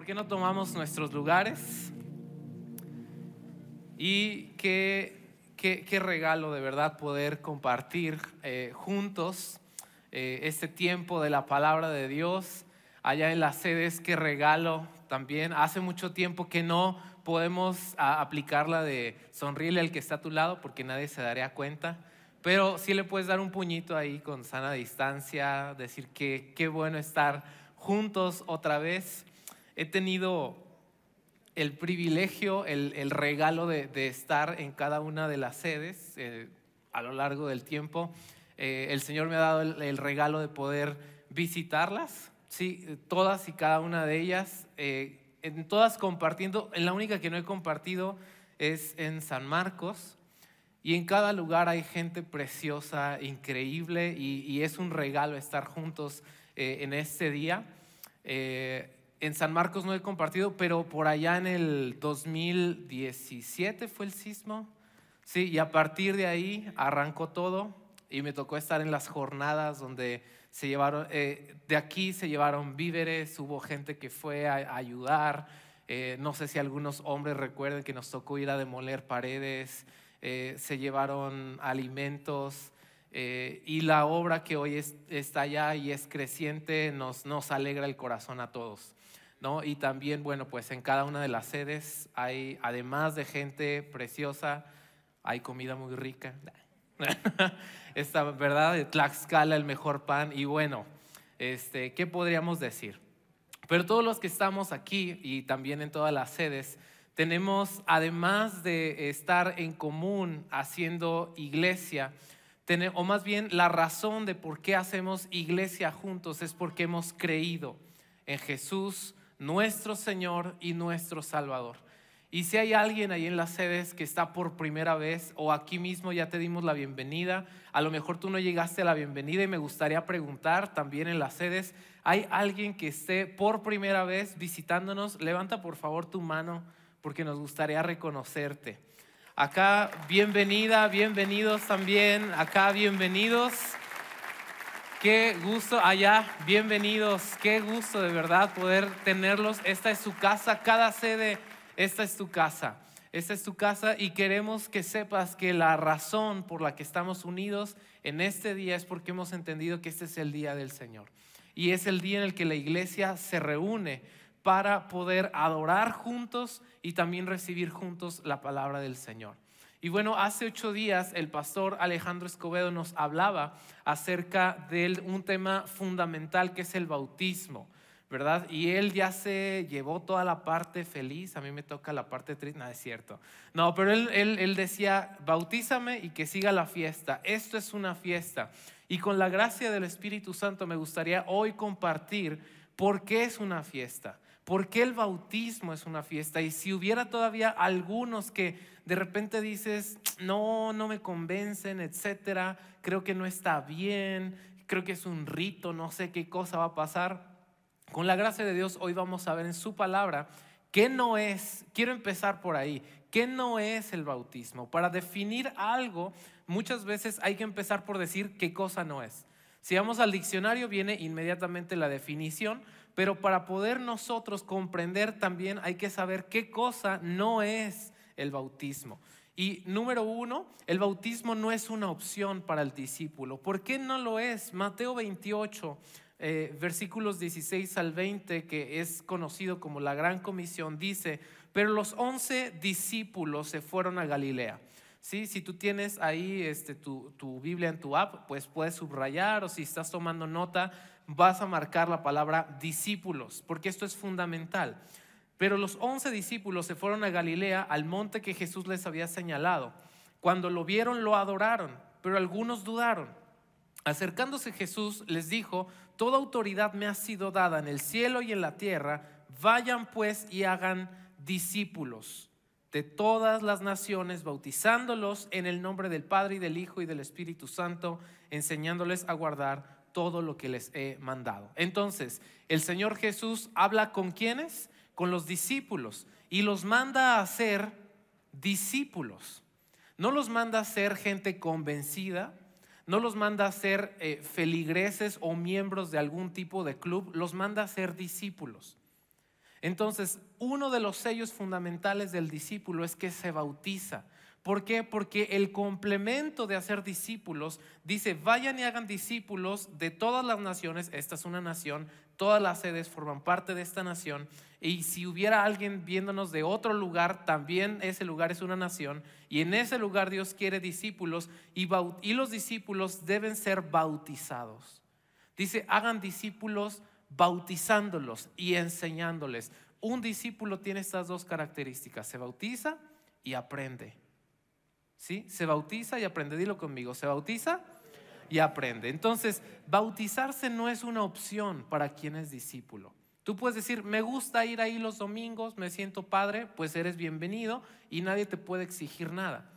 ¿Por qué no tomamos nuestros lugares? Y qué, qué, regalo de verdad poder compartir eh, juntos eh, este tiempo de la palabra de Dios allá en las sedes, qué regalo también. Hace mucho tiempo que no podemos aplicarla de sonríele al que está a tu lado porque nadie se daría cuenta. Pero sí le puedes dar un puñito ahí con sana distancia, decir que qué bueno estar juntos otra vez he tenido el privilegio, el, regalo de, estar en cada una de las sedes eh, a lo largo del tiempo. Eh, el Señor me ha dado el, regalo de poder visitarlas, sí, todas y cada una de ellas, eh, en todas compartiendo, en la única que no he compartido es en San Marcos. Y en cada lugar hay gente preciosa, increíble, y, es un regalo estar juntos en este día en San Marcos no he compartido, pero por allá en el 2017 fue el sismo. Sí, y a partir de ahí arrancó todo y me tocó estar en las jornadas donde se llevaron, eh, de aquí se llevaron víveres, hubo gente que fue a, ayudar. Eh, no sé si algunos hombres recuerden que nos tocó ir a demoler paredes, eh, se llevaron alimentos. y la obra que hoy está allá y es creciente nos, nos alegra el corazón a todos. ¿No? Y también, bueno, pues en cada una de las sedes hay, además de gente preciosa, hay comida muy rica. Esta, ¿verdad? Tlaxcala, el mejor pan. Y bueno, este, ¿qué podríamos decir? Pero todos los que estamos aquí y también en todas las sedes, tenemos, además de estar en común haciendo iglesia, o más bien la razón de por qué hacemos iglesia juntos es porque hemos creído en Jesús, nuestro Señor y nuestro Salvador. Y si hay alguien ahí en las sedes que está por primera vez o aquí mismo ya te dimos la bienvenida, a lo mejor tú no llegaste a la bienvenida y me gustaría preguntar también en las sedes, ¿hay alguien que esté por primera vez visitándonos? Levanta por favor tu mano porque nos gustaría reconocerte. Acá, bienvenida, bienvenidos también, acá, bienvenidos. Qué gusto allá, bienvenidos, qué gusto de verdad poder tenerlos. Esta es su casa, cada sede, esta es tu casa. Esta es tu casa y queremos que sepas que la razón por la que estamos unidos en este día es porque hemos entendido que este es el día del Señor. Y es el día en el que la iglesia se reúne para poder adorar juntos y también recibir juntos la palabra del Señor. Y bueno, hace ocho días el pastor Alejandro Escobedo nos hablaba acerca de un tema fundamental que es el bautismo, ¿verdad? Y él ya se llevó toda la parte feliz, a mí me toca la parte triste, no es cierto. No, pero él, él, él decía, bautízame y que siga la fiesta, esto es una fiesta. Y con la gracia del Espíritu Santo me gustaría hoy compartir por qué es una fiesta. ¿Por qué el bautismo es una fiesta? Y si hubiera todavía algunos que de repente dices, no, no me convencen, etcétera, creo que no está bien, creo que es un rito, no sé qué cosa va a pasar. Con la gracia de Dios, hoy vamos a ver en su palabra qué no es, quiero empezar por ahí, qué no es el bautismo. Para definir algo, muchas veces hay que empezar por decir qué cosa no es. Si vamos al diccionario, viene inmediatamente la definición, pero para poder nosotros comprender también hay que saber qué cosa no es el bautismo. Y número uno, el bautismo no es una opción para el discípulo. ¿Por qué no lo es? Mateo 28, eh, versículos 16 al 20, que es conocido como la gran comisión, dice, pero los once discípulos se fueron a Galilea. ¿Sí? Si tú tienes ahí este, tu, tu Biblia en tu app, pues puedes subrayar o si estás tomando nota, vas a marcar la palabra discípulos, porque esto es fundamental. Pero los once discípulos se fueron a Galilea, al monte que Jesús les había señalado. Cuando lo vieron, lo adoraron, pero algunos dudaron. Acercándose Jesús les dijo, Toda autoridad me ha sido dada en el cielo y en la tierra, vayan pues y hagan discípulos de todas las naciones, bautizándolos en el nombre del Padre y del Hijo y del Espíritu Santo, enseñándoles a guardar todo lo que les he mandado. Entonces, el Señor Jesús habla con quienes? Con los discípulos y los manda a ser discípulos. No los manda a ser gente convencida, no los manda a ser eh, feligreses o miembros de algún tipo de club, los manda a ser discípulos. Entonces, uno de los sellos fundamentales del discípulo es que se bautiza. ¿Por qué? Porque el complemento de hacer discípulos dice, vayan y hagan discípulos de todas las naciones, esta es una nación, todas las sedes forman parte de esta nación, y si hubiera alguien viéndonos de otro lugar, también ese lugar es una nación, y en ese lugar Dios quiere discípulos, y, y los discípulos deben ser bautizados. Dice, hagan discípulos bautizándolos y enseñándoles. Un discípulo tiene estas dos características, se bautiza y aprende. ¿Sí? Se bautiza y aprende, dilo conmigo, se bautiza y aprende. Entonces, bautizarse no es una opción para quien es discípulo. Tú puedes decir, me gusta ir ahí los domingos, me siento padre, pues eres bienvenido y nadie te puede exigir nada.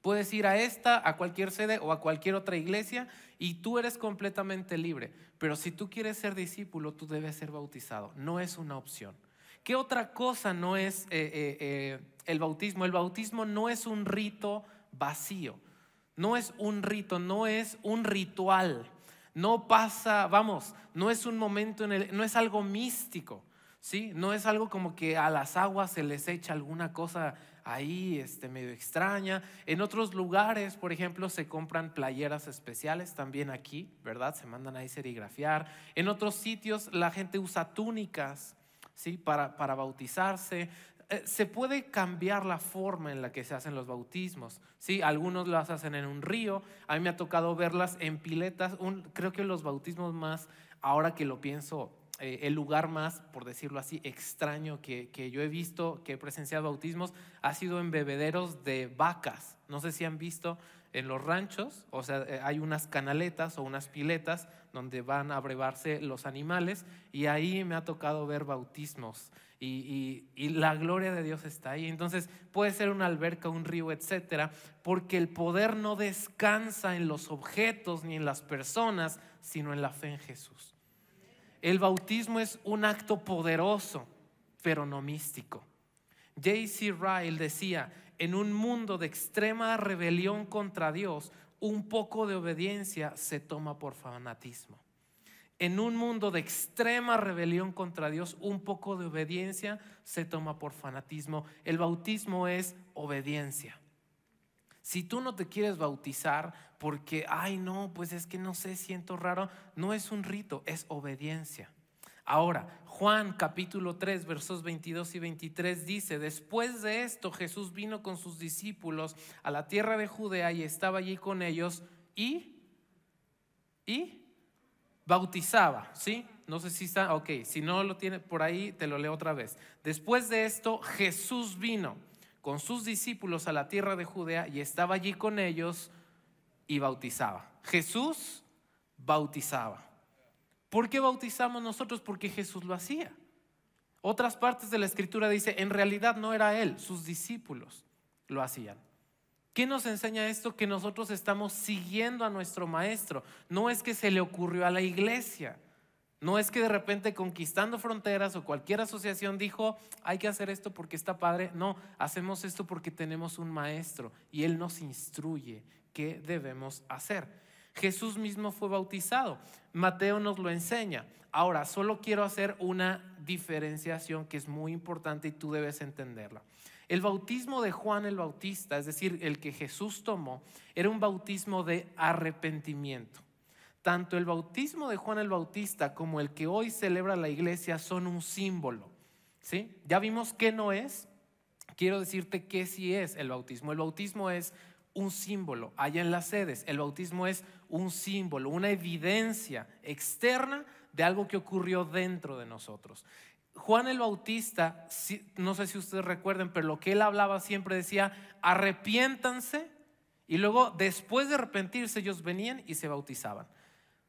Puedes ir a esta, a cualquier sede o a cualquier otra iglesia y tú eres completamente libre. Pero si tú quieres ser discípulo, tú debes ser bautizado. No es una opción. ¿Qué otra cosa no es eh, eh, eh, el bautismo? El bautismo no es un rito vacío, no es un rito, no es un ritual, no pasa, vamos, no es un momento en el, no es algo místico, ¿sí? No es algo como que a las aguas se les echa alguna cosa ahí este, medio extraña. En otros lugares, por ejemplo, se compran playeras especiales, también aquí, ¿verdad? Se mandan ahí serigrafiar. En otros sitios la gente usa túnicas ¿sí? para, para bautizarse. Eh, se puede cambiar la forma en la que se hacen los bautismos. ¿sí? Algunos las hacen en un río, a mí me ha tocado verlas en piletas. creo que los bautismos más, ahora que lo pienso, eh, el lugar más, por decirlo así, extraño que, que, yo he visto, que he presenciado bautismos, ha sido en bebederos de vacas. No sé si han visto en los ranchos, o sea, eh, hay unas canaletas o unas piletas donde van a brevarse los animales y ahí me ha tocado ver bautismos y, la gloria de Dios está ahí. Entonces puede ser una alberca, un río, etcétera, porque el poder no descansa en los objetos ni en las personas, sino en la fe en Jesús. El bautismo es un acto poderoso, pero no místico. J.C. Ryle decía, en un mundo de extrema rebelión contra Dios, un poco de obediencia se toma por fanatismo. En un mundo de extrema rebelión contra Dios, un poco de obediencia se toma por fanatismo. El bautismo es obediencia. Si tú no te quieres bautizar porque, ay no, pues es que no sé, siento raro, no es un rito, es obediencia. Ahora, Juan capítulo 3, versos 22 y 23 dice, después de esto Jesús vino con sus discípulos a la tierra de Judea y estaba allí con ellos y, y bautizaba, ¿sí? No sé si está, ok, si no lo tiene por ahí, te lo leo otra vez. Después de esto Jesús vino con sus discípulos a la tierra de Judea y estaba allí con ellos y bautizaba. Jesús bautizaba. ¿Por qué bautizamos nosotros? Porque Jesús lo hacía. Otras partes de la escritura dice, en realidad no era Él, sus discípulos lo hacían. ¿Qué nos enseña esto? Que nosotros estamos siguiendo a nuestro maestro. No es que se le ocurrió a la iglesia. No es que de repente conquistando fronteras o cualquier asociación dijo, hay que hacer esto porque está padre. No, hacemos esto porque tenemos un maestro y él nos instruye qué debemos hacer. Jesús mismo fue bautizado. Mateo nos lo enseña. Ahora, solo quiero hacer una diferenciación que es muy importante y tú debes entenderla. El bautismo de Juan el Bautista, es decir, el que Jesús tomó, era un bautismo de arrepentimiento. Tanto el bautismo de Juan el Bautista como el que hoy celebra la iglesia son un símbolo. ¿Sí? Ya vimos qué no es. Quiero decirte qué sí es el bautismo. El bautismo es un símbolo. Allá en las sedes, el bautismo es un símbolo, una evidencia externa de algo que ocurrió dentro de nosotros. Juan el Bautista, no sé si ustedes recuerden, pero lo que él hablaba siempre decía, arrepiéntanse y luego después de arrepentirse ellos venían y se bautizaban.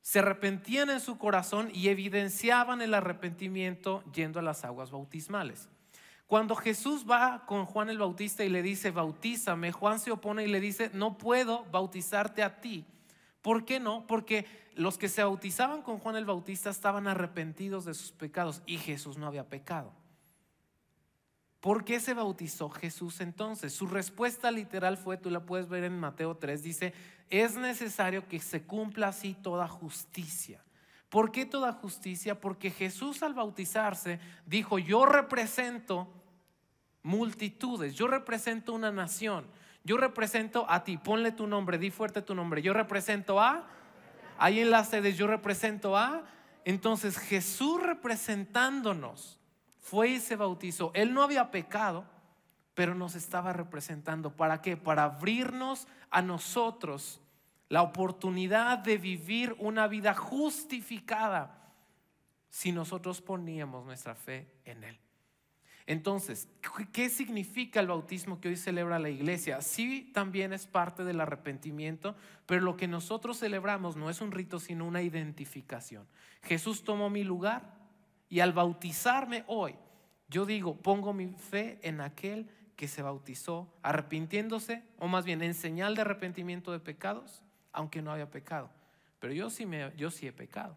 Se arrepentían en su corazón y evidenciaban el arrepentimiento yendo a las aguas bautismales. Cuando Jesús va con Juan el Bautista y le dice, bautízame, Juan se opone y le dice, no puedo bautizarte a ti. ¿Por qué no? Porque los que se bautizaban con Juan el Bautista estaban arrepentidos de sus pecados y Jesús no había pecado. ¿Por qué se bautizó Jesús entonces? Su respuesta literal fue, tú la puedes ver en Mateo 3, dice, es necesario que se cumpla así toda justicia. ¿Por qué toda justicia? Porque Jesús al bautizarse dijo, yo represento multitudes, yo represento una nación, yo represento a ti, ponle tu nombre, di fuerte tu nombre, yo represento a, ahí en las sedes yo represento a, entonces Jesús representándonos fue y se bautizó, él no había pecado, pero nos estaba representando, ¿para qué? Para abrirnos a nosotros la oportunidad de vivir una vida justificada si nosotros poníamos nuestra fe en Él. Entonces, ¿qué significa el bautismo que hoy celebra la iglesia? Sí, también es parte del arrepentimiento, pero lo que nosotros celebramos no es un rito, sino una identificación. Jesús tomó mi lugar y al bautizarme hoy, yo digo, pongo mi fe en aquel que se bautizó arrepintiéndose, o más bien en señal de arrepentimiento de pecados, aunque no había pecado. Pero yo sí, me, yo sí he pecado.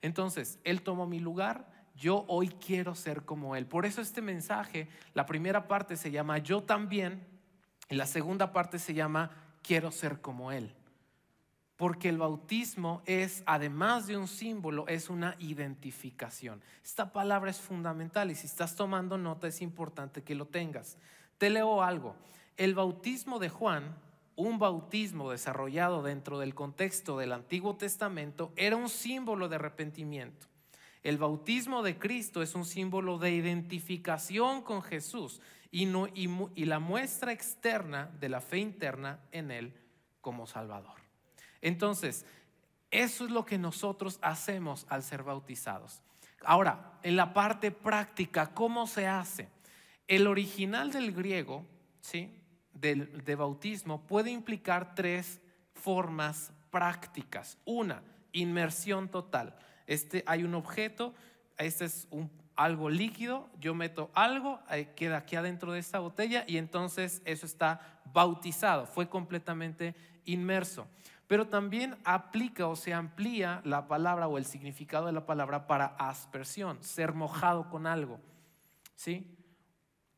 Entonces, Él tomó mi lugar, yo hoy quiero ser como Él. Por eso este mensaje, la primera parte se llama Yo también, y la segunda parte se llama Quiero ser como Él. Porque el bautismo es, además de un símbolo, es una identificación. Esta palabra es fundamental y si estás tomando nota es importante que lo tengas. Te leo algo. El bautismo de Juan un bautismo desarrollado dentro del contexto del Antiguo Testamento era un símbolo de arrepentimiento. El bautismo de Cristo es un símbolo de identificación con Jesús y, la muestra externa de la fe interna en Él como Salvador. Entonces, eso es lo que nosotros hacemos al ser bautizados. Ahora, en la parte práctica, ¿cómo se hace? El original del griego, ¿sí? de, bautismo puede implicar tres formas prácticas. Una, inmersión total. Este, hay un objeto, este es algo líquido, yo meto algo, queda aquí adentro de esta botella y entonces eso está bautizado, fue completamente inmerso. Pero también aplica o se amplía la palabra o el significado de la palabra para aspersión, ser mojado con algo. ¿Sí?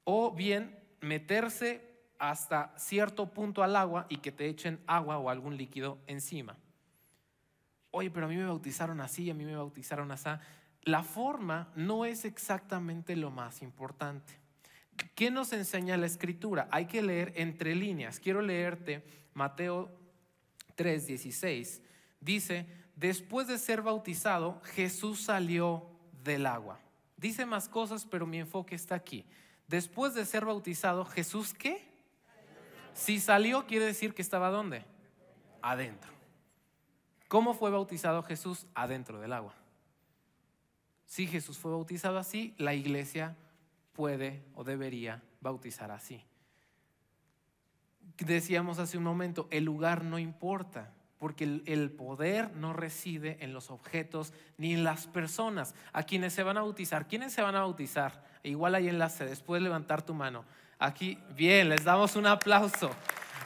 O bien meterse hasta cierto punto al agua y que te echen agua o algún líquido encima. Oye, pero a mí me bautizaron así, a mí me bautizaron así. La forma no es exactamente lo más importante. ¿Qué nos enseña la escritura? Hay que leer entre líneas. Quiero leerte Mateo 3:16. Dice, después de ser bautizado, Jesús salió del agua. Dice más cosas, pero mi enfoque está aquí. Después de ser bautizado, Jesús qué? Si salió, quiere decir que estaba dónde? Adentro. ¿Cómo fue bautizado Jesús? Adentro del agua. Si Jesús fue bautizado así, la iglesia puede o debería bautizar así. Decíamos hace un momento, el lugar no importa, porque el, poder no reside en los objetos ni en las personas a quienes se van a bautizar. ¿Quiénes se van a bautizar? Igual hay enlace, después levantar tu mano. Aquí, bien, les damos un aplauso.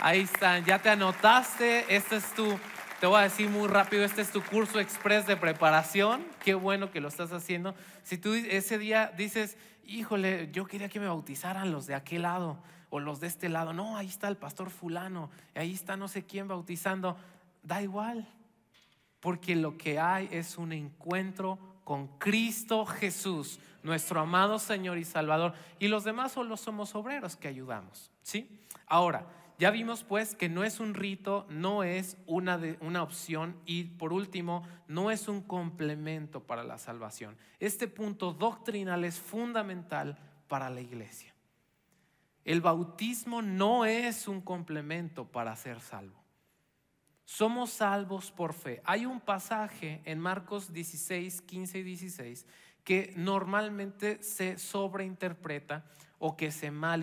Ahí están, ya te anotaste. Este es tu, te voy a decir muy rápido, este es tu curso express de preparación. Qué bueno que lo estás haciendo. Si tú ese día dices, híjole, yo quería que me bautizaran los de aquel lado o los de este lado. No, ahí está el pastor fulano, ahí está no sé quién bautizando. Da igual, porque lo que hay es un encuentro con Cristo Jesús, nuestro amado Señor y Salvador, y los demás solo somos obreros que ayudamos, ¿sí? Ahora, ya vimos pues que no es un rito, no es una, una opción y por último, no es un complemento para la salvación. Este punto doctrinal es fundamental para la iglesia. El bautismo no es un complemento para ser salvo. Somos salvos por fe. Hay un pasaje en Marcos 16, 15 y 16 que normalmente se sobreinterpreta o que se mal